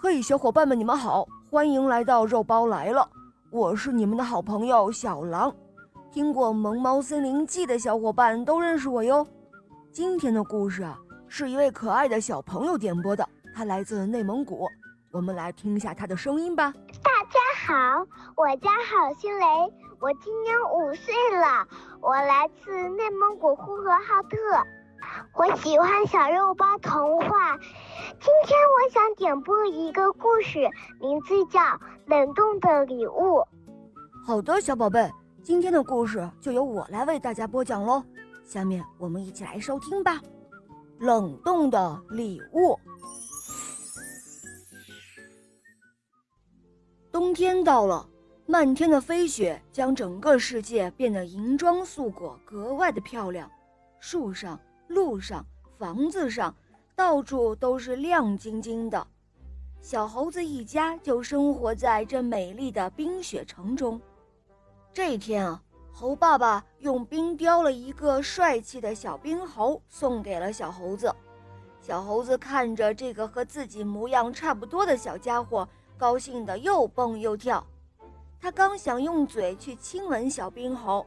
嘿，小伙伴们，你们好，欢迎来到肉包来了，我是你们的好朋友小狼。听过《萌猫森林记》的小伙伴都认识我哟。今天的故事啊，是一位可爱的小朋友点播的，他来自内蒙古，我们来听一下他的声音吧。大家好，我叫郝新雷，我今年五岁了，我来自内蒙古呼和浩特。我喜欢小肉包童话。今天我想点播一个故事，名字叫《冷冻的礼物》。好的，小宝贝，今天的故事就由我来为大家播讲喽。下面我们一起来收听吧，《冷冻的礼物》。冬天到了，漫天的飞雪将整个世界变得银装素裹，格外的漂亮。树上。路上、房子上，到处都是亮晶晶的。小猴子一家就生活在这美丽的冰雪城中。这天啊，猴爸爸用冰雕了一个帅气的小冰猴，送给了小猴子。小猴子看着这个和自己模样差不多的小家伙，高兴得又蹦又跳。他刚想用嘴去亲吻小冰猴，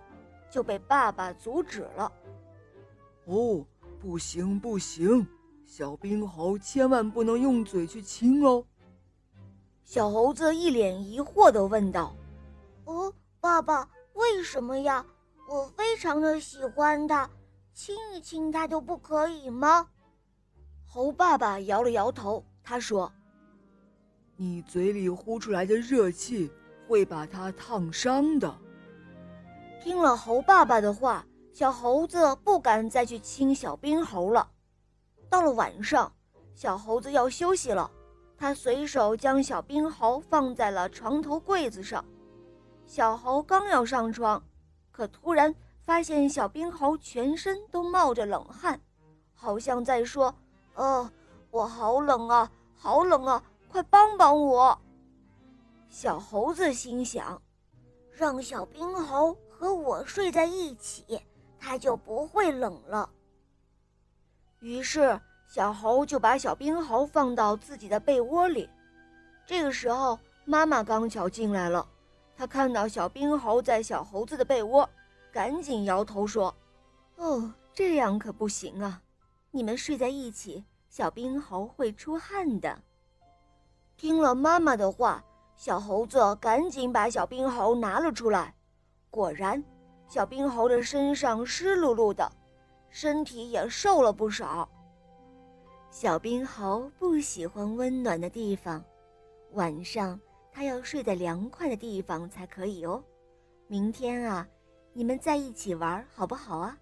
就被爸爸阻止了。哦。不行不行，小冰猴千万不能用嘴去亲哦。小猴子一脸疑惑地问道：“哦，爸爸，为什么呀？我非常的喜欢它，亲一亲它就不可以吗？”猴爸爸摇了摇头，他说：“你嘴里呼出来的热气会把它烫伤的。”听了猴爸爸的话。小猴子不敢再去亲小冰猴了。到了晚上，小猴子要休息了，他随手将小冰猴放在了床头柜子上。小猴刚要上床，可突然发现小冰猴全身都冒着冷汗，好像在说：“呃，我好冷啊，好冷啊，快帮帮我！”小猴子心想：“让小冰猴和我睡在一起。”它就不会冷了。于是，小猴就把小冰猴放到自己的被窝里。这个时候，妈妈刚巧进来了，她看到小冰猴在小猴子的被窝，赶紧摇头说：“哦，这样可不行啊！你们睡在一起，小冰猴会出汗的。”听了妈妈的话，小猴子赶紧把小冰猴拿了出来，果然。小冰猴的身上湿漉漉的，身体也瘦了不少。小冰猴不喜欢温暖的地方，晚上它要睡在凉快的地方才可以哦。明天啊，你们在一起玩好不好啊？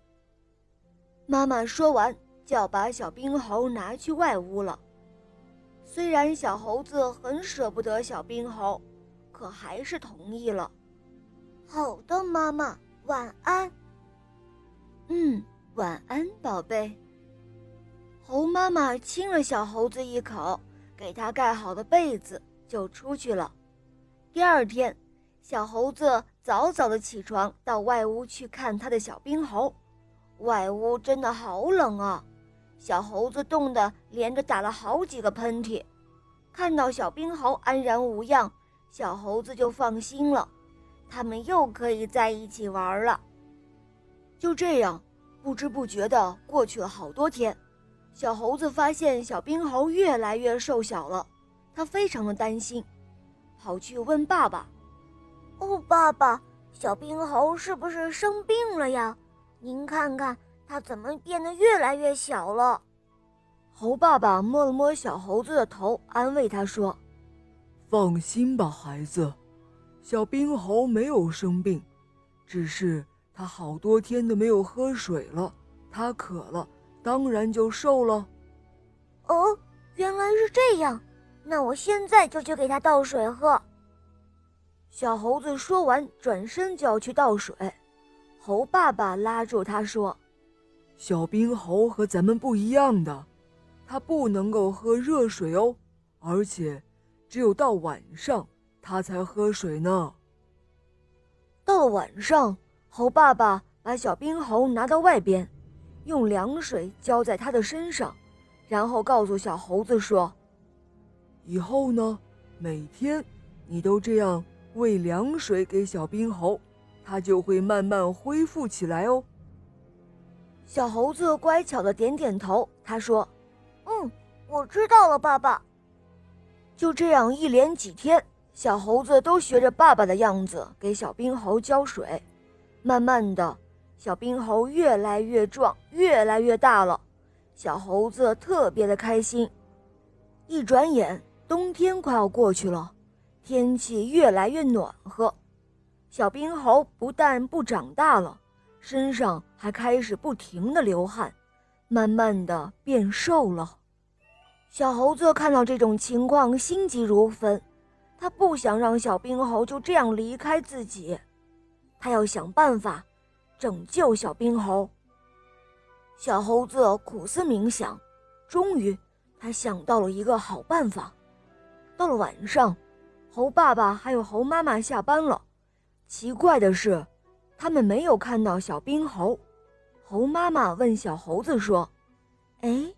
妈妈说完，就要把小冰猴拿去外屋了。虽然小猴子很舍不得小冰猴，可还是同意了。好的，妈妈。晚安。嗯，晚安，宝贝。猴妈妈亲了小猴子一口，给他盖好了被子，就出去了。第二天，小猴子早早的起床，到外屋去看他的小冰猴。外屋真的好冷啊！小猴子冻得连着打了好几个喷嚏。看到小冰猴安然无恙，小猴子就放心了。他们又可以在一起玩了。就这样，不知不觉的过去了好多天。小猴子发现小冰猴越来越瘦小了，他非常的担心，跑去问爸爸：“哦，爸爸，小冰猴是不是生病了呀？您看看它怎么变得越来越小了。”猴爸爸摸了摸小猴子的头，安慰他说：“放心吧，孩子。”小冰猴没有生病，只是他好多天都没有喝水了。他渴了，当然就瘦了。哦，原来是这样，那我现在就去给他倒水喝。小猴子说完，转身就要去倒水。猴爸爸拉住他说：“小冰猴和咱们不一样的，他不能够喝热水哦，而且只有到晚上。”他才喝水呢。到了晚上，猴爸爸把小冰猴拿到外边，用凉水浇在他的身上，然后告诉小猴子说：“以后呢，每天你都这样喂凉水给小冰猴，它就会慢慢恢复起来哦。小猴子乖巧的点点头，他说：“嗯，我知道了，爸爸。”就这样，一连几天，小猴子都学着爸爸的样子给小冰猴浇水。慢慢的，小冰猴越来越壮，越来越大了。小猴子特别的开心。一转眼，冬天快要过去了，天气越来越暖和。小冰猴不但不长大了，身上还开始不停的流汗，慢慢的变瘦了。小猴子看到这种情况，心急如焚，他不想让小冰猴就这样离开自己，他要想办法拯救小冰猴。小猴子苦思冥想，终于，他想到了一个好办法。到了晚上，猴爸爸还有猴妈妈下班了。奇怪的是，他们没有看到小冰猴。猴妈妈问小猴子说：“哎，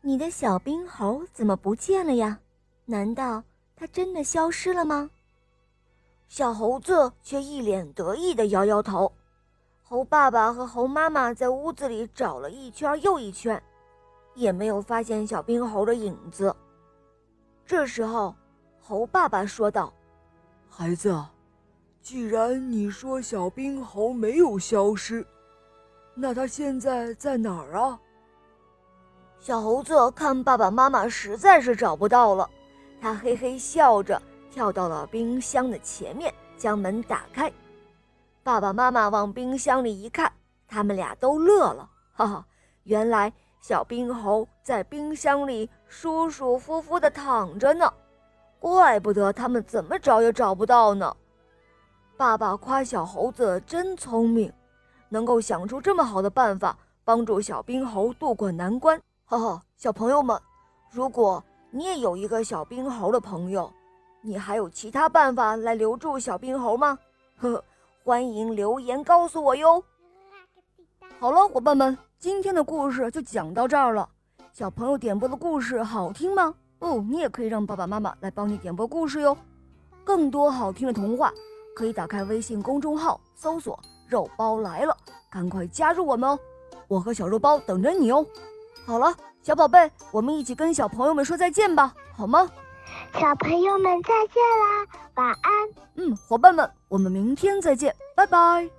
你的小冰猴怎么不见了呀？难道它真的消失了吗？”小猴子却一脸得意地摇摇头。猴爸爸和猴妈妈在屋子里找了一圈又一圈，也没有发现小冰猴的影子。这时候，猴爸爸说道：“孩子，既然你说小冰猴没有消失，那它现在在哪儿啊？”小猴子看爸爸妈妈实在是找不到了，他嘿嘿笑着跳到了冰箱的前面，将门打开。爸爸妈妈往冰箱里一看，他们俩都乐了，哈哈！原来小冰猴在冰箱里舒舒服服地躺着呢，怪不得他们怎么找也找不到呢。爸爸夸小猴子真聪明，能够想出这么好的办法帮助小冰猴渡过难关。哈哈，小朋友们，如果你也有一个小冰猴的朋友，你还有其他办法来留住小冰猴吗？呵呵。欢迎留言告诉我哟。好了，伙伴们，今天的故事就讲到这儿了。小朋友点播的故事好听吗？哦，你也可以让爸爸妈妈来帮你点播故事哟。更多好听的童话，可以打开微信公众号搜索“肉包来了”，赶快加入我们哦！我和小肉包等着你哦。好了，小宝贝，我们一起跟小朋友们说再见吧，好吗？小朋友们再见啦，晚安。嗯，伙伴们，我们明天再见，拜拜。